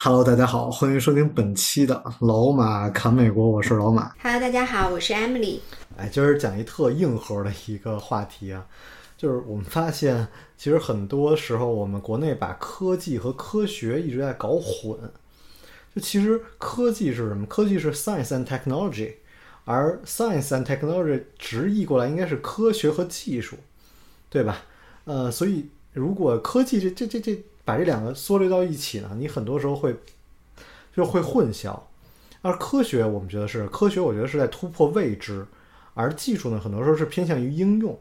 Hello，大家好，欢迎收听本期的老马侃美国，我是老马。Hello，大家好，我是 Emily。哎，今儿讲一特硬核的一个话题啊，就是我们发现，其实很多时候我们国内把科技和科学一直在搞混。就其实科技是什么？科技是 science and technology，而 science and technology 直译过来应该是科学和技术，对吧？呃，所以如果科技这这这这把这两个缩略到一起呢，你很多时候会就会混淆。而科学，我们觉得是科学，我觉得是在突破未知，而技术呢，很多时候是偏向于应用。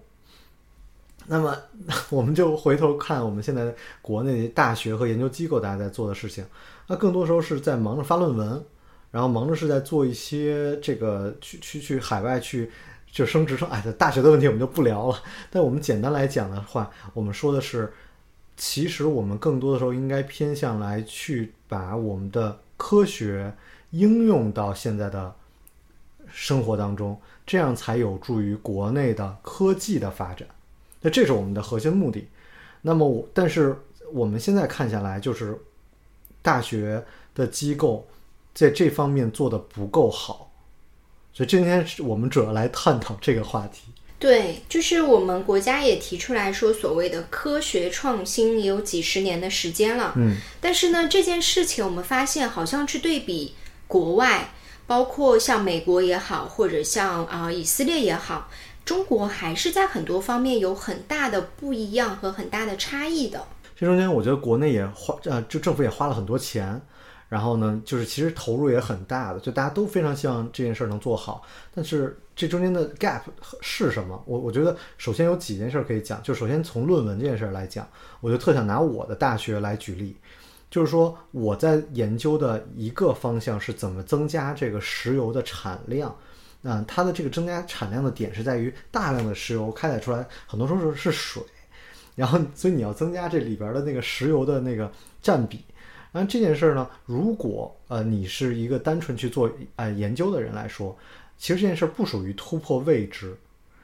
那么，我们就回头看我们现在国内大学和研究机构大家在做的事情，那更多时候是在忙着发论文，然后忙着是在做一些这个去去去海外去就升职称，哎，大学的问题我们就不聊了。但我们简单来讲的话，我们说的是，其实我们更多的时候应该偏向来去把我们的科学应用到现在的生活当中，这样才有助于国内的科技的发展。那这是我们的核心目的。那么我，但是我们现在看下来，就是大学的机构在这方面做的不够好，所以今天我们主要来探讨这个话题。对，就是我们国家也提出来说，所谓的科学创新也有几十年的时间了。嗯，但是呢，这件事情我们发现，好像去对比国外，包括像美国也好，或者像啊、呃以色列也好，中国还是在很多方面有很大的不一样和很大的差异的。这中间我觉得国内也花呃，就政府也花了很多钱，然后呢，就是其实投入也很大的，就大家都非常希望这件事儿能做好。但是这中间的 gap 是什么？我我觉得首先有几件事可以讲，就首先从论文这件事来讲，我就特想拿我的大学来举例，就是说我在研究的一个方向是怎么增加这个石油的产量。嗯，它的这个增加产量的点是在于大量的石油开采出来，很多时候是水，然后所以你要增加这里边的那个石油的那个占比。然后这件事儿呢，如果呃你是一个单纯去做呃研究的人来说，其实这件事儿不属于突破未知，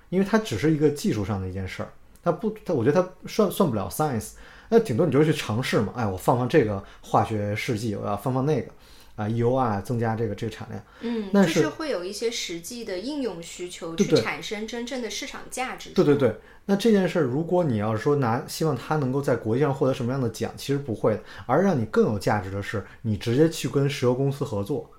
因为它只是一个技术上的一件事儿，它不，它我觉得它算算不了 science，那顶多你就去尝试嘛，哎，我放放这个化学试剂，我要放放那个。啊，EOR 增加这个这个产量，嗯，但就是是会有一些实际的应用需求，去产生真正的市场价值。对对对，那这件事儿，如果你要是说拿希望它能够在国际上获得什么样的奖，其实不会的，而让你更有价值的是，你直接去跟石油公司合作，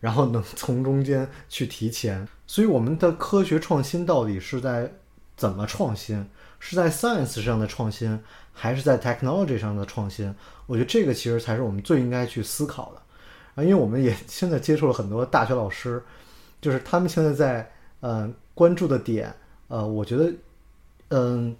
然后能从中间去提前。所以我们的科学创新到底是在怎么创新？是在 science 上的创新，还是在 technology 上的创新？我觉得这个其实才是我们最应该去思考的。啊，因为我们也现在接触了很多大学老师，就是他们现在在呃关注的点，呃，我觉得，嗯、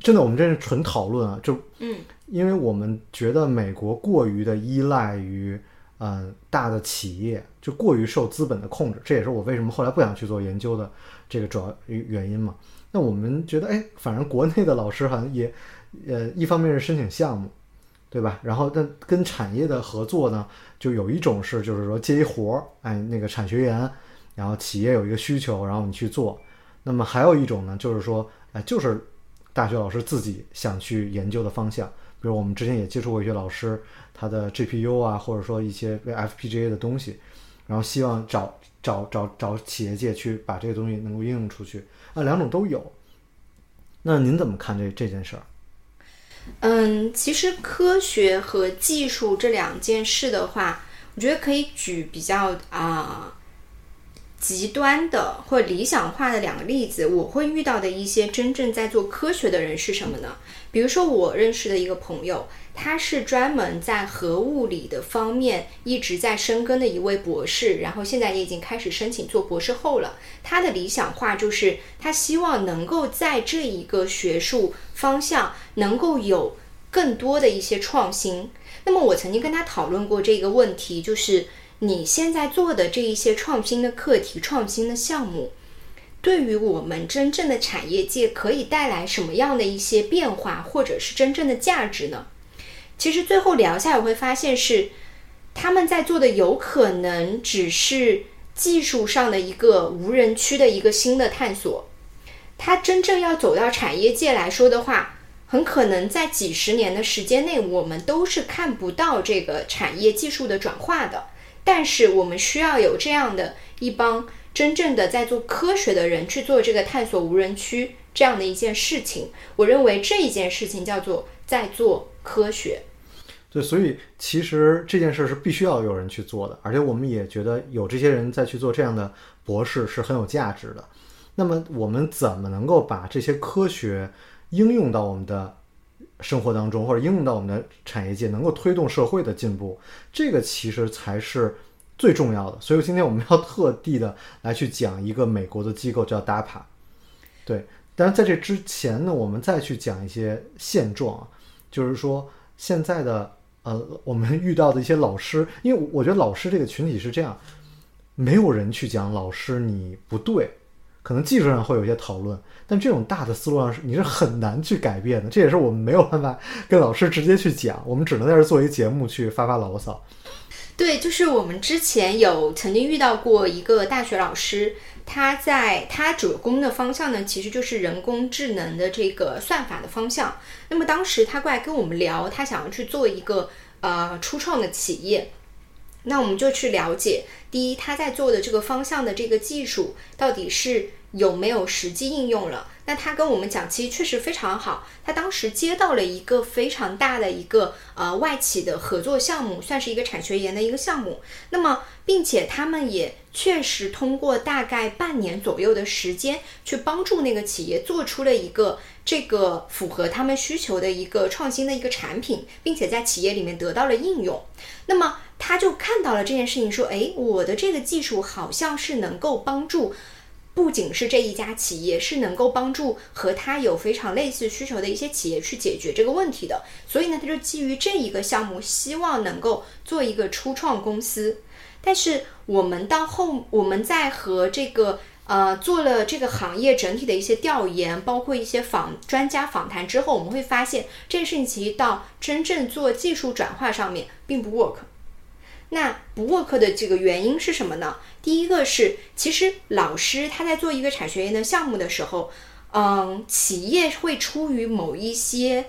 真的我们这是纯讨论啊，就嗯，因为我们觉得美国过于的依赖于嗯、呃大的企业，就过于受资本的控制，这也是我为什么后来不想去做研究的这个主要原因嘛。那我们觉得，哎，反正国内的老师好像也，呃，一方面是申请项目。对吧？然后，但跟产业的合作呢，就有一种是，就是说接一活儿，哎，那个产学研，然后企业有一个需求，然后你去做。那么还有一种呢，就是说，哎，就是大学老师自己想去研究的方向。比如我们之前也接触过一些老师，他的 GPU 啊，或者说一些 FPGA 的东西，然后希望找找找找企业界去把这个东西能够应用出去。啊，两种都有。那您怎么看这这件事儿？嗯，其实科学和技术这两件事的话，我觉得可以举比较啊、极端的或理想化的两个例子。我会遇到的一些真正在做科学的人是什么呢？比如说我认识的一个朋友，他是专门在核物理的方面一直在深耕的一位博士，然后现在也已经开始申请做博士后了。他的理想化就是他希望能够在这一个学术方向能够有更多的一些创新。那么我曾经跟他讨论过这个问题，就是你现在做的这一些创新的课题、创新的项目，对于我们真正的产业界可以带来什么样的一些变化，或者是真正的价值呢？其实最后聊下来会发现是，他们在做的有可能只是技术上的一个无人区的一个新的探索。它真正要走到产业界来说的话，很可能在几十年的时间内，我们都是看不到这个产业技术的转化的。但是我们需要有这样的一帮真正的在做科学的人去做这个探索无人区这样的一件事情。我认为这一件事情叫做在做科学。对，所以其实这件事是必须要有人去做的，而且我们也觉得有这些人在去做这样的博士是很有价值的。那么我们怎么能够把这些科学应用到我们的生活当中，或者应用到我们的产业界，能够推动社会的进步？这个其实才是最重要的。所以今天我们要特地的来去讲一个美国的机构叫 DAPA。对，但是在这之前呢，我们再去讲一些现状，就是说现在的。呃，我们遇到的一些老师，因为我觉得老师这个群体是这样，没有人去讲老师你不对，可能技术上会有一些讨论，但这种大的思路上是你是很难去改变的。这也是我们没有办法跟老师直接去讲，我们只能在这做一节目去发发牢骚。对，就是我们之前有曾经遇到过一个大学老师。他在他主攻的方向呢，其实就是人工智能的这个算法的方向。那么当时他过来跟我们聊，他想要去做一个呃初创的企业，那我们就去了解，第一他在做的这个方向的这个技术到底是有没有实际应用了。那他跟我们讲，其实确实非常好。他当时接到了一个非常大的一个呃外企的合作项目，算是一个产学研的一个项目。那么，并且他们也确实通过大概半年左右的时间，去帮助那个企业做出了一个这个符合他们需求的一个创新的一个产品，并且在企业里面得到了应用。那么，他就看到了这件事情，说：“诶，我的这个技术好像是能够帮助。”不仅是这一家企业是能够帮助和他有非常类似需求的一些企业去解决这个问题的，所以呢，他就基于这一个项目，希望能够做一个初创公司。但是我们到后，我们在和这个呃做了这个行业整体的一些调研，包括一些访专家访谈之后，我们会发现这件事情其实到真正做技术转化上面并不 work。那不 work 的这个原因是什么呢？第一个是，其实老师他在做一个产学研的项目的时候，嗯，企业会出于某一些，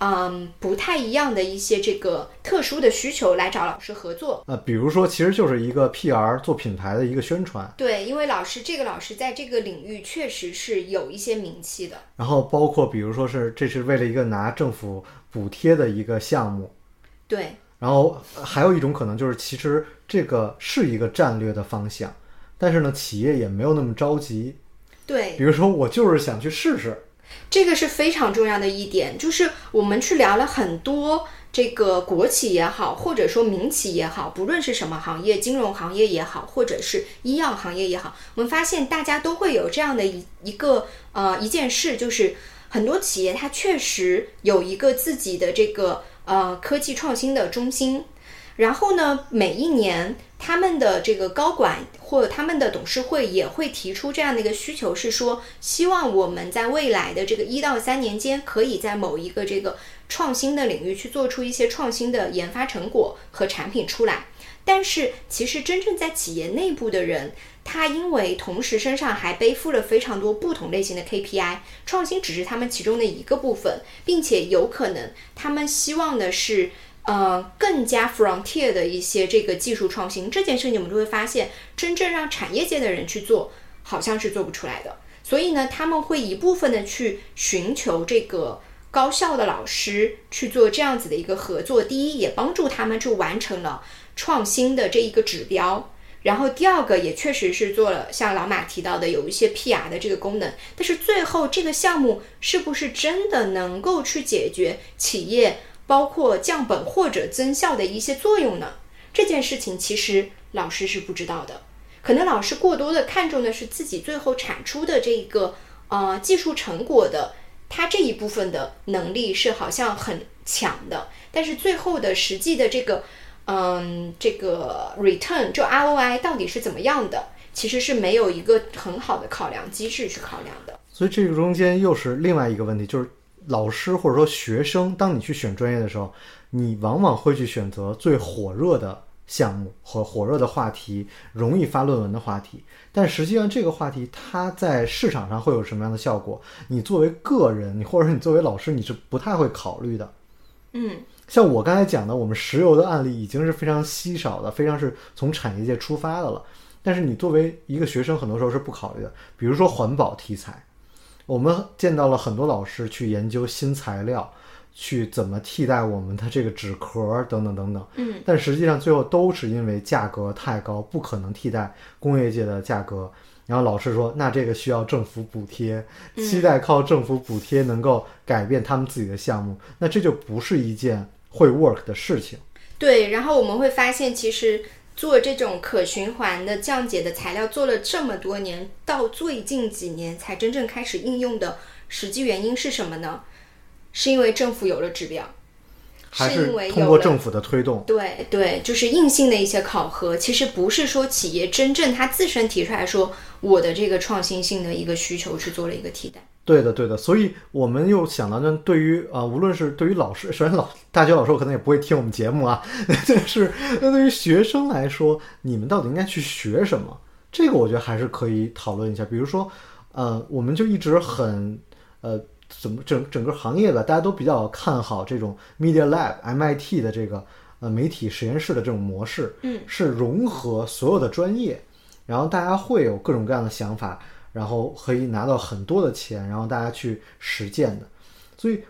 嗯，不太一样的一些这个特殊的需求来找老师合作。呃，比如说，其实就是一个 PR 做品牌的一个宣传。对，因为老师这个老师在这个领域确实是有一些名气的。然后包括比如说是，这是为了一个拿政府补贴的一个项目。对。然后还有一种可能就是，其实这个是一个战略的方向，但是呢，企业也没有那么着急。对，比如说我就是想去试试，这个是非常重要的一点。就是我们去聊了很多这个国企也好，或者说民企也好，不论是什么行业，金融行业也好，或者是医药行业也好，我们发现大家都会有这样的一一个呃一件事，就是很多企业它确实有一个自己的这个。呃，科技创新的中心，然后呢，每一年他们的这个高管或他们的董事会也会提出这样的一个需求，是说希望我们在未来的这个一到三年间，可以在某一个这个创新的领域去做出一些创新的研发成果和产品出来。但是，其实真正在企业内部的人。他因为同时身上还背负了非常多不同类型的 KPI，创新只是他们其中的一个部分，并且有可能他们希望的是，呃，更加 frontier 的一些这个技术创新。这件事情我们就会发现，真正让产业界的人去做，好像是做不出来的。所以呢，他们会一部分的去寻求这个高校的老师去做这样子的一个合作。第一，也帮助他们去完成了创新的这一个指标。然后第二个也确实是做了，像老马提到的有一些 PR 的这个功能，但是最后这个项目是不是真的能够去解决企业包括降本或者增效的一些作用呢？这件事情其实老师是不知道的，可能老师过多的看重的是自己最后产出的这个呃技术成果的，它这一部分的能力是好像很强的，但是最后的实际的这个。嗯，这个 return 就 ROI 到底是怎么样的，其实是没有一个很好的考量机制去考量的。所以这个中间又是另外一个问题，就是老师或者说学生，当你去选专业的时候，你往往会去选择最火热的项目和火热的话题，容易发论文的话题。但实际上，这个话题它在市场上会有什么样的效果？你作为个人，你或者说你作为老师，你是不太会考虑的。嗯像我刚才讲的，我们石油的案例已经是非常稀少的，非常是从产业界出发的了。但是你作为一个学生，很多时候是不考虑的。比如说环保题材，我们见到了很多老师去研究新材料，去怎么替代我们的这个纸壳等等等等。嗯但实际上最后都是因为价格太高，不可能替代工业界的价格。然后老师说，那这个需要政府补贴，期待靠政府补贴能够改变他们自己的项目，那这就不是一件会 work 的事情。对，然后我们会发现，其实做这种可循环的降解的材料做了这么多年，到最近几年才真正开始应用的实际原因是什么呢？是因为政府有了指标，还是因为通过政府的推动，对对，就是硬性的一些考核，其实不是说企业真正他自身提出来说我的这个创新性的一个需求去做了一个替代。对的，对的，所以我们又想到，那对于啊、无论是对于老师，首先老大学老师可能也不会听我们节目啊，但是那对于学生来说，你们到底应该去学什么？这个我觉得还是可以讨论一下。比如说，呃，我们就一直很呃，怎么整整个行业吧，大家都比较看好这种 Media Lab MIT 的这个呃媒体实验室的这种模式，嗯，是融合所有的专业，然后大家会有各种各样的想法，然后可以拿到很多的钱，然后大家去实践的。所以，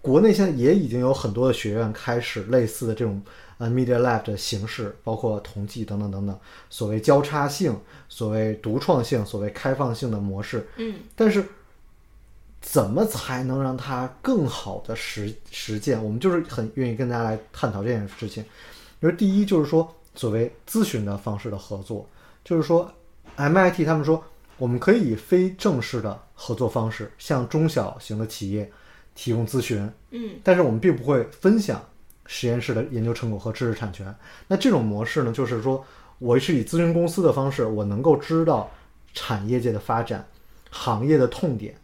国内现在也已经有很多的学院开始类似的这种呃 Media Lab 的形式，包括同济等等等等，所谓交叉性、所谓独创性、所谓开放性的模式。嗯但是，怎么才能让它更好的实实践？我们就是很愿意跟大家来探讨这件事情。因为第一就是说，所谓咨询的方式的合作，就是说，MIT 他们说，我们可以以非正式的合作方式向中小型的企业提供咨询，嗯但是我们并不会分享实验室的研究成果和知识产权。那这种模式呢，就是说我是以咨询公司的方式，我能够知道产业界的发展、行业的痛点。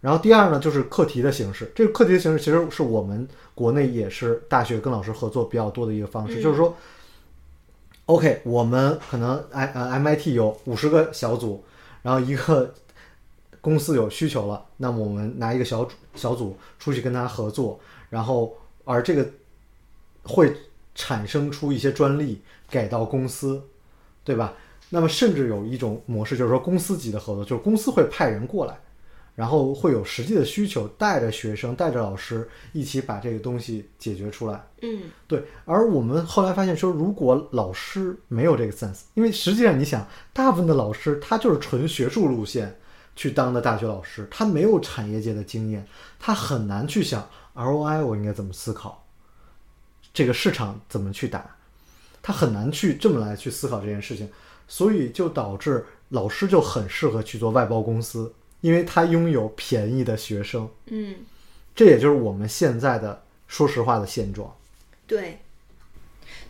然后第二呢，就是课题的形式。这个课题的形式其实是我们国内也是大学跟老师合作比较多的一个方式，嗯就是说，OK，我们可能 I 呃 MIT 有五十个小组，然后一个公司有需求了，那么我们拿一个小组小组出去跟他合作，然后而这个会产生出一些专利给到公司，对吧？那么甚至有一种模式，就是说公司级的合作，就是公司会派人过来，然后会有实际的需求，带着学生、带着老师一起把这个东西解决出来。嗯。对，而我们后来发现说，如果老师没有这个 sense，因为实际上你想，大部分的老师他就是纯学术路线去当的大学老师，他没有产业界的经验，他很难去想 ROI 我应该怎么思考，这个市场怎么去打，他很难去这么来去思考这件事情，所以就导致老师就很适合去做外包公司，因为他拥有便宜的学生，嗯，这也就是我们现在的说实话的现状。对，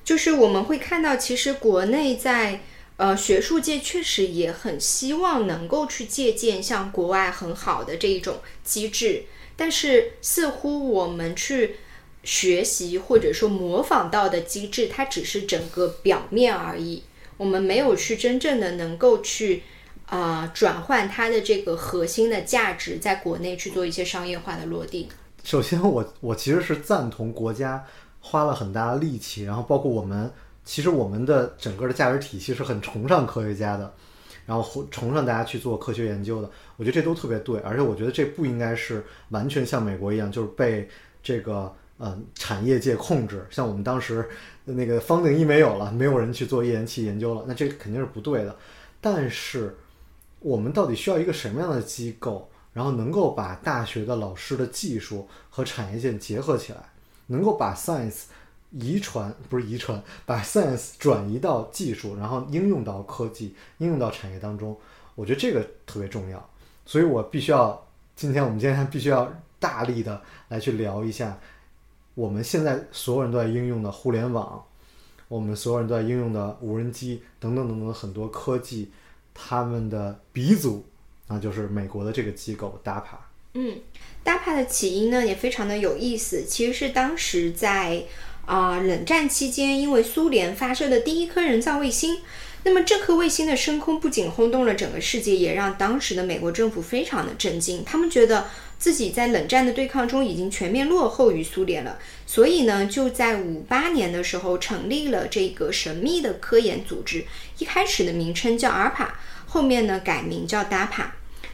就是我们会看到，其实国内在呃学术界确实也很希望能够去借鉴像国外很好的这一种机制，但是似乎我们去学习或者说模仿到的机制，它只是整个表面而已，我们没有去真正的能够去。啊、转换它的这个核心的价值，在国内去做一些商业化的落地。首先我，我其实是赞同国家花了很大的力气，然后包括我们，其实我们的整个的价值体系是很崇尚科学家的，然后崇尚大家去做科学研究的。我觉得这都特别对，而且我觉得这不应该是完全像美国一样，就是被这个嗯产业界控制。像我们当时那个方定一没有了，没有人去做页岩气研究了，那这肯定是不对的。但是我们到底需要一个什么样的机构？然后能够把大学的老师的技术和产业界结合起来，能够把 science 遗传不是遗传，把 science 转移到技术，然后应用到科技，应用到产业当中。我觉得这个特别重要，所以我必须要今天我们今天必须要大力的来去聊一下我们现在所有人都在应用的互联网，我们所有人都在应用的无人机等等等等很多科技，他们的鼻祖那就是美国的这个机构 DAPA。嗯，DAPA 的起因呢也非常的有意思，其实是当时在啊、冷战期间，因为苏联发射的第一颗人造卫星。那么这颗卫星的升空不仅轰动了整个世界，也让当时的美国政府非常的震惊。他们觉得自己在冷战的对抗中已经全面落后于苏联了，所以呢，就在五八年的时候成立了这个神秘的科研组织。一开始的名称叫 ARPA，后面呢改名叫 DAPA。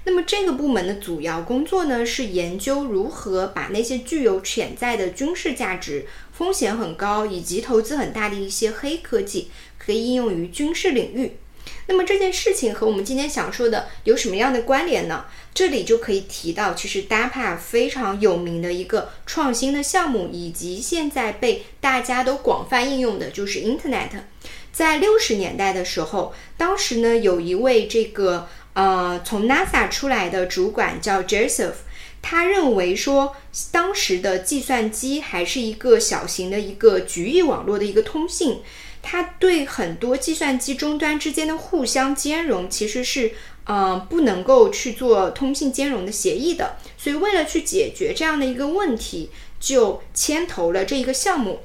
那么这个部门的主要工作呢，是研究如何把那些具有潜在的军事价值、风险很高以及投资很大的一些黑科技，可以应用于军事领域。那么这件事情和我们今天想说的有什么样的关联呢？这里就可以提到，其实 DAPA 非常有名的一个创新的项目，以及现在被大家都广泛应用的就是 Internet。在六十年代的时候，当时呢有一位这个呃从 NASA 出来的主管叫 Joseph，他认为说当时的计算机还是一个小型的一个局域网络的一个通信，它对很多计算机终端之间的互相兼容其实是呃不能够去做通信兼容的协议的，所以为了去解决这样的一个问题，就牵头了这一个项目。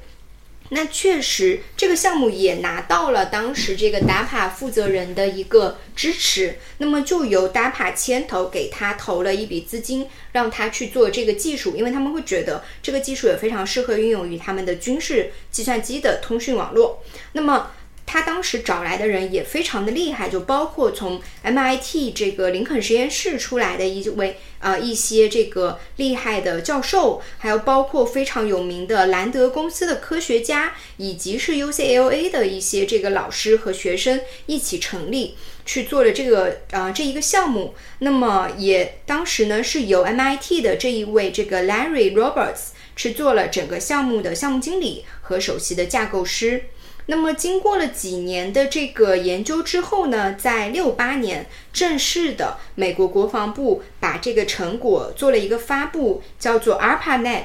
那确实，这个项目也拿到了当时这个 DAPA 负责人的一个支持，那么就由 DAPA 牵头给他投了一笔资金，让他去做这个技术，因为他们会觉得这个技术也非常适合运用于他们的军事计算机的通讯网络。那么他当时找来的人也非常的厉害，就包括从 MIT 这个林肯实验室出来的一位呃一些这个厉害的教授，还有包括非常有名的兰德公司的科学家，以及是 UCLA 的一些这个老师和学生一起成立去做了这个呃这一个项目。那么也当时呢是由 MIT 的这一位这个 Larry Roberts 去做了整个项目的项目经理和首席的架构师。那么，经过了几年的这个研究之后呢，在六八年正式的美国国防部把这个成果做了一个发布，叫做 ARPANET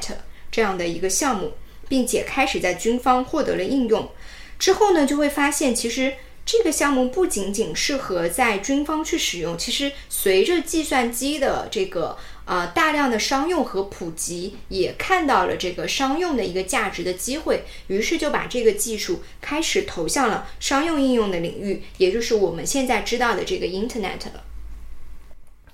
这样的一个项目，并且开始在军方获得了应用。之后呢，就会发现其实这个项目不仅仅适合在军方去使用，其实随着计算机的这个呃大量的商用和普及，也看到了这个商用的一个价值的机会，于是就把这个技术开始投向了商用应用的领域，也就是我们现在知道的这个 Internet 了。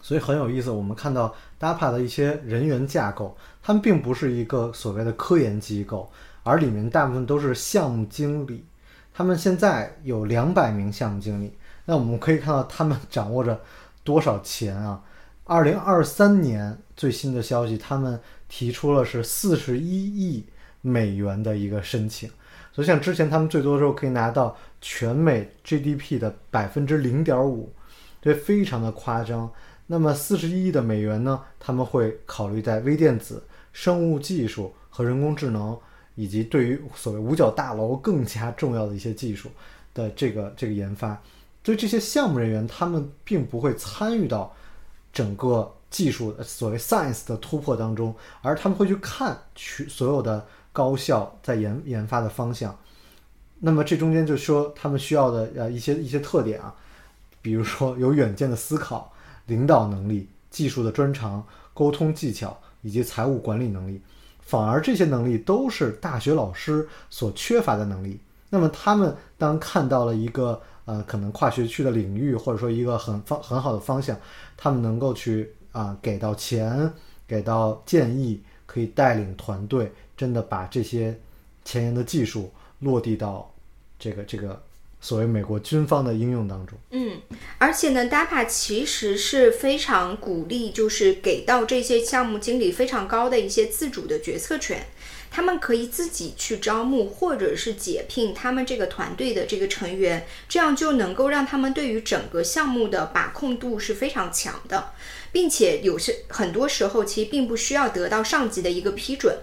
所以很有意思，我们看到 DAPA 的一些人员架构，他们并不是一个所谓的科研机构，而里面大部分都是项目经理。他们现在有两百名项目经理，那我们可以看到他们掌握着多少钱啊？二零二三年最新的消息，他们提出了是四十一亿美元的一个申请。所以像之前他们最多的时候可以拿到全美 GDP 的百分之零点五，这非常的夸张。那么四十一亿的美元呢？他们会考虑在微电子、生物技术和人工智能，以及对于所谓五角大楼更加重要的一些技术的这个这个研发。对这些项目人员他们并不会参与到整个技术所谓 science 的突破当中，而他们会去看去所有的高校在研研发的方向。那么这中间就说他们需要的呃一些一些特点啊，比如说有远见的思考。领导能力、技术的专长、沟通技巧以及财务管理能力，反而这些能力都是大学老师所缺乏的能力。那么他们当看到了一个呃可能跨学区的领域，或者说一个很方很好的方向，他们能够去啊给到钱、给到建议，可以带领团队，真的把这些前沿的技术落地到这个这个。所谓美国军方的应用当中，嗯，而且呢，DAPA 其实是非常鼓励，就是给到这些项目经理非常高的一些自主的决策权，他们可以自己去招募或者是解聘他们这个团队的这个成员，这样就能够让他们对于整个项目的把控度是非常强的，并且有些很多时候其实并不需要得到上级的一个批准。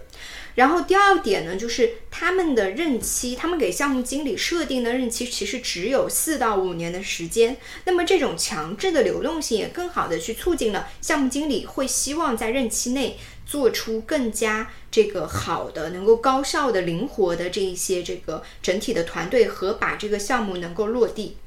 然后第二点呢，就是他们的任期，他们给项目经理设定的任期其实只有四到五年的时间。那么这种强制的流动性也更好的去促进了项目经理会希望在任期内做出更加这个好的、能够高效的、灵活的这一些这个整体的团队和把这个项目能够落地。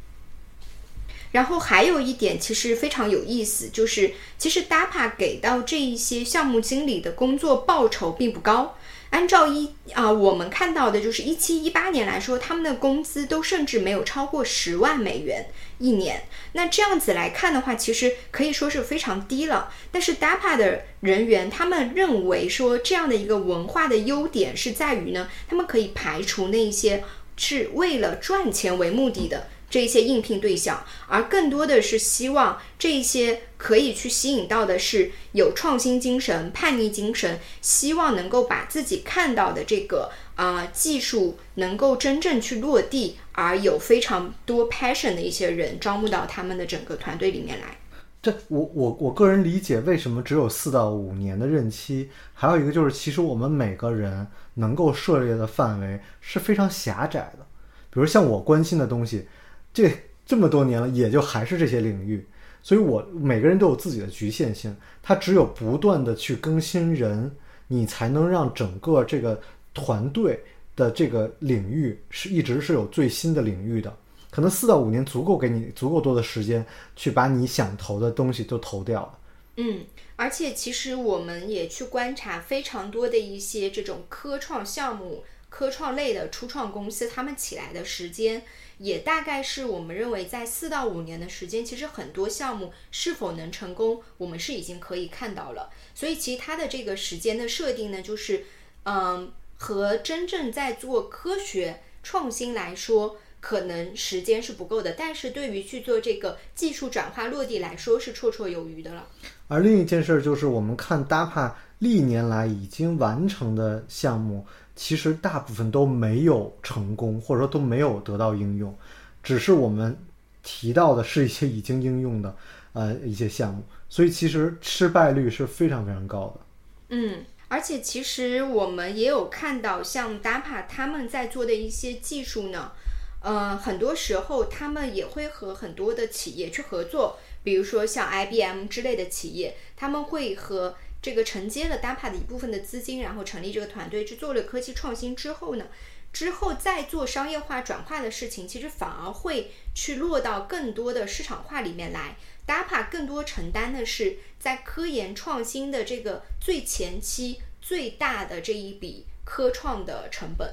然后还有一点其实非常有意思，就是其实 DAPA 给到这一些项目经理的工作报酬并不高。按照一啊，我们看到的就是一七一八年来说，他们的工资都甚至没有超过十万美元一年。那这样子来看的话，其实可以说是非常低了。但是 DAPA 的人员他们认为说，这样的一个文化的优点是在于呢，他们可以排除那一些是为了赚钱为目的的。这些应聘对象，而更多的是希望这些可以去吸引到的是有创新精神、叛逆精神，希望能够把自己看到的这个啊技术能够真正去落地，而有非常多 passion 的一些人招募到他们的整个团队里面来。这我我我个人理解，为什么只有四到五年的任期？还有一个就是，其实我们每个人能够涉猎的范围是非常狭窄的，比如像我关心的东西。这这么多年了，也就还是这些领域，所以我每个人都有自己的局限性。他只有不断的去更新人，你才能让整个这个团队的这个领域是一直是有最新的领域的。可能四到五年足够给你足够多的时间去把你想投的东西都投掉了。嗯，而且其实我们也去观察非常多的一些这种科创项目、科创类的初创公司，他们起来的时间。也大概是我们认为在四到五年的时间，其实很多项目是否能成功，我们是已经可以看到了。所以其实它的这个时间的设定呢，就是嗯，和真正在做科学创新来说，可能时间是不够的。但是对于去做这个技术转化落地来说，是绰绰有余的了。而另一件事儿就是，我们看 DAPA 历年来已经完成的项目。其实大部分都没有成功，或者说都没有得到应用，只是我们提到的是一些已经应用的呃一些项目，所以其实失败率是非常非常高的。嗯，而且其实我们也有看到，像 DAPA 他们在做的一些技术呢，呃，很多时候他们也会和很多的企业去合作，比如说像 IBM 之类的企业，他们会和。这个承接了 DAPA 的一部分的资金，然后成立这个团队去做了科技创新之后呢，之后再做商业化转化的事情，其实反而会去落到更多的市场化里面来。DAPA 更多承担的是在科研创新的这个最前期最大的这一笔科创的成本。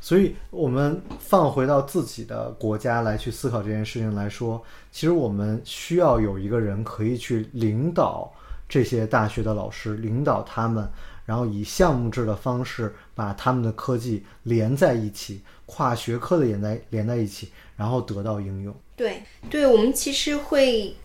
所以，我们放回到自己的国家来去思考这件事情来说，其实我们需要有一个人可以去领导。这些大学的老师领导他们，然后以项目制的方式把他们的科技连在一起，跨学科的连在连在一起，然后得到应用。对，对我们其实会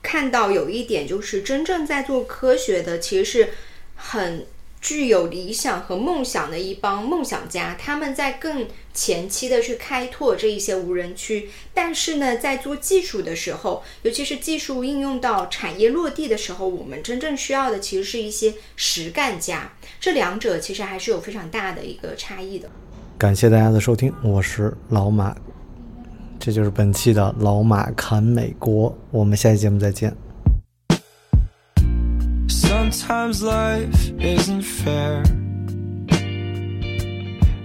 看到有一点，就是真正在做科学的，其实是很。具有理想和梦想的一帮梦想家，他们在更前期的去开拓这一些无人区，但是呢，在做技术的时候，尤其是技术应用到产业落地的时候，我们真正需要的其实是一些实干家。这两者其实还是有非常大的一个差异的。感谢大家的收听，我是老马，这就是本期的老马侃美国，我们下期节目再见。Sometimes life isn't fair.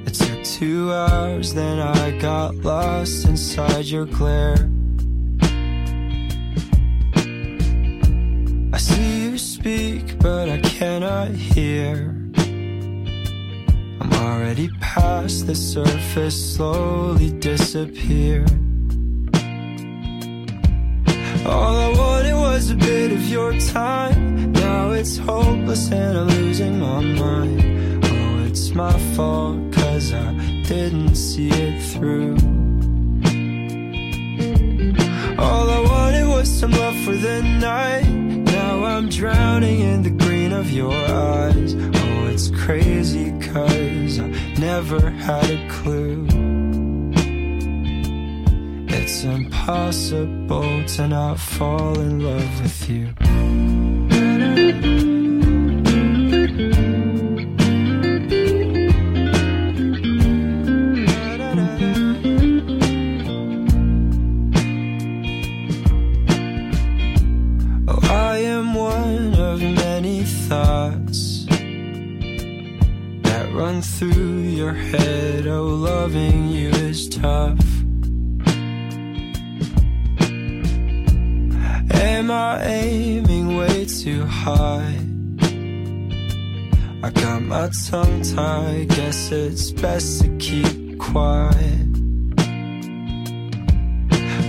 It took two hours, then I got lost inside your glare. I see you speak, but I cannot hear. I'm already past the surface, slowly disappear. A bit of your time. Now it's hopeless and I'm losing my mind. Oh, it's my fault, cause I didn't see it through. All I wanted was some love for the night. Now I'm drowning in the green of your eyes. Oh, it's crazy, cause I never had a clue. It's impossible to not fall in love with you. Oh, I am one of many thoughts that run through your head? Oh, loving you is tough. Am aiming way too high? I got my tongue tied, guess it's best to keep quiet.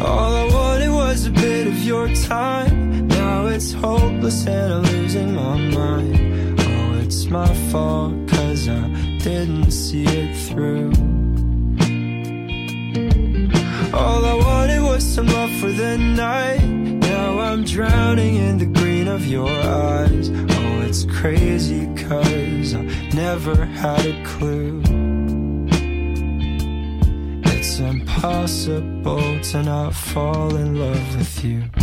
All I wanted was a bit of your time. Now it's hopeless and I'm losing my mind. Oh, it's my fault, cause I didn't see it through. All I wanted was some love for the night. I'm drowning in the green of your eyes. Oh, it's crazy, cause I never had a clue. It's impossible to not fall in love with you.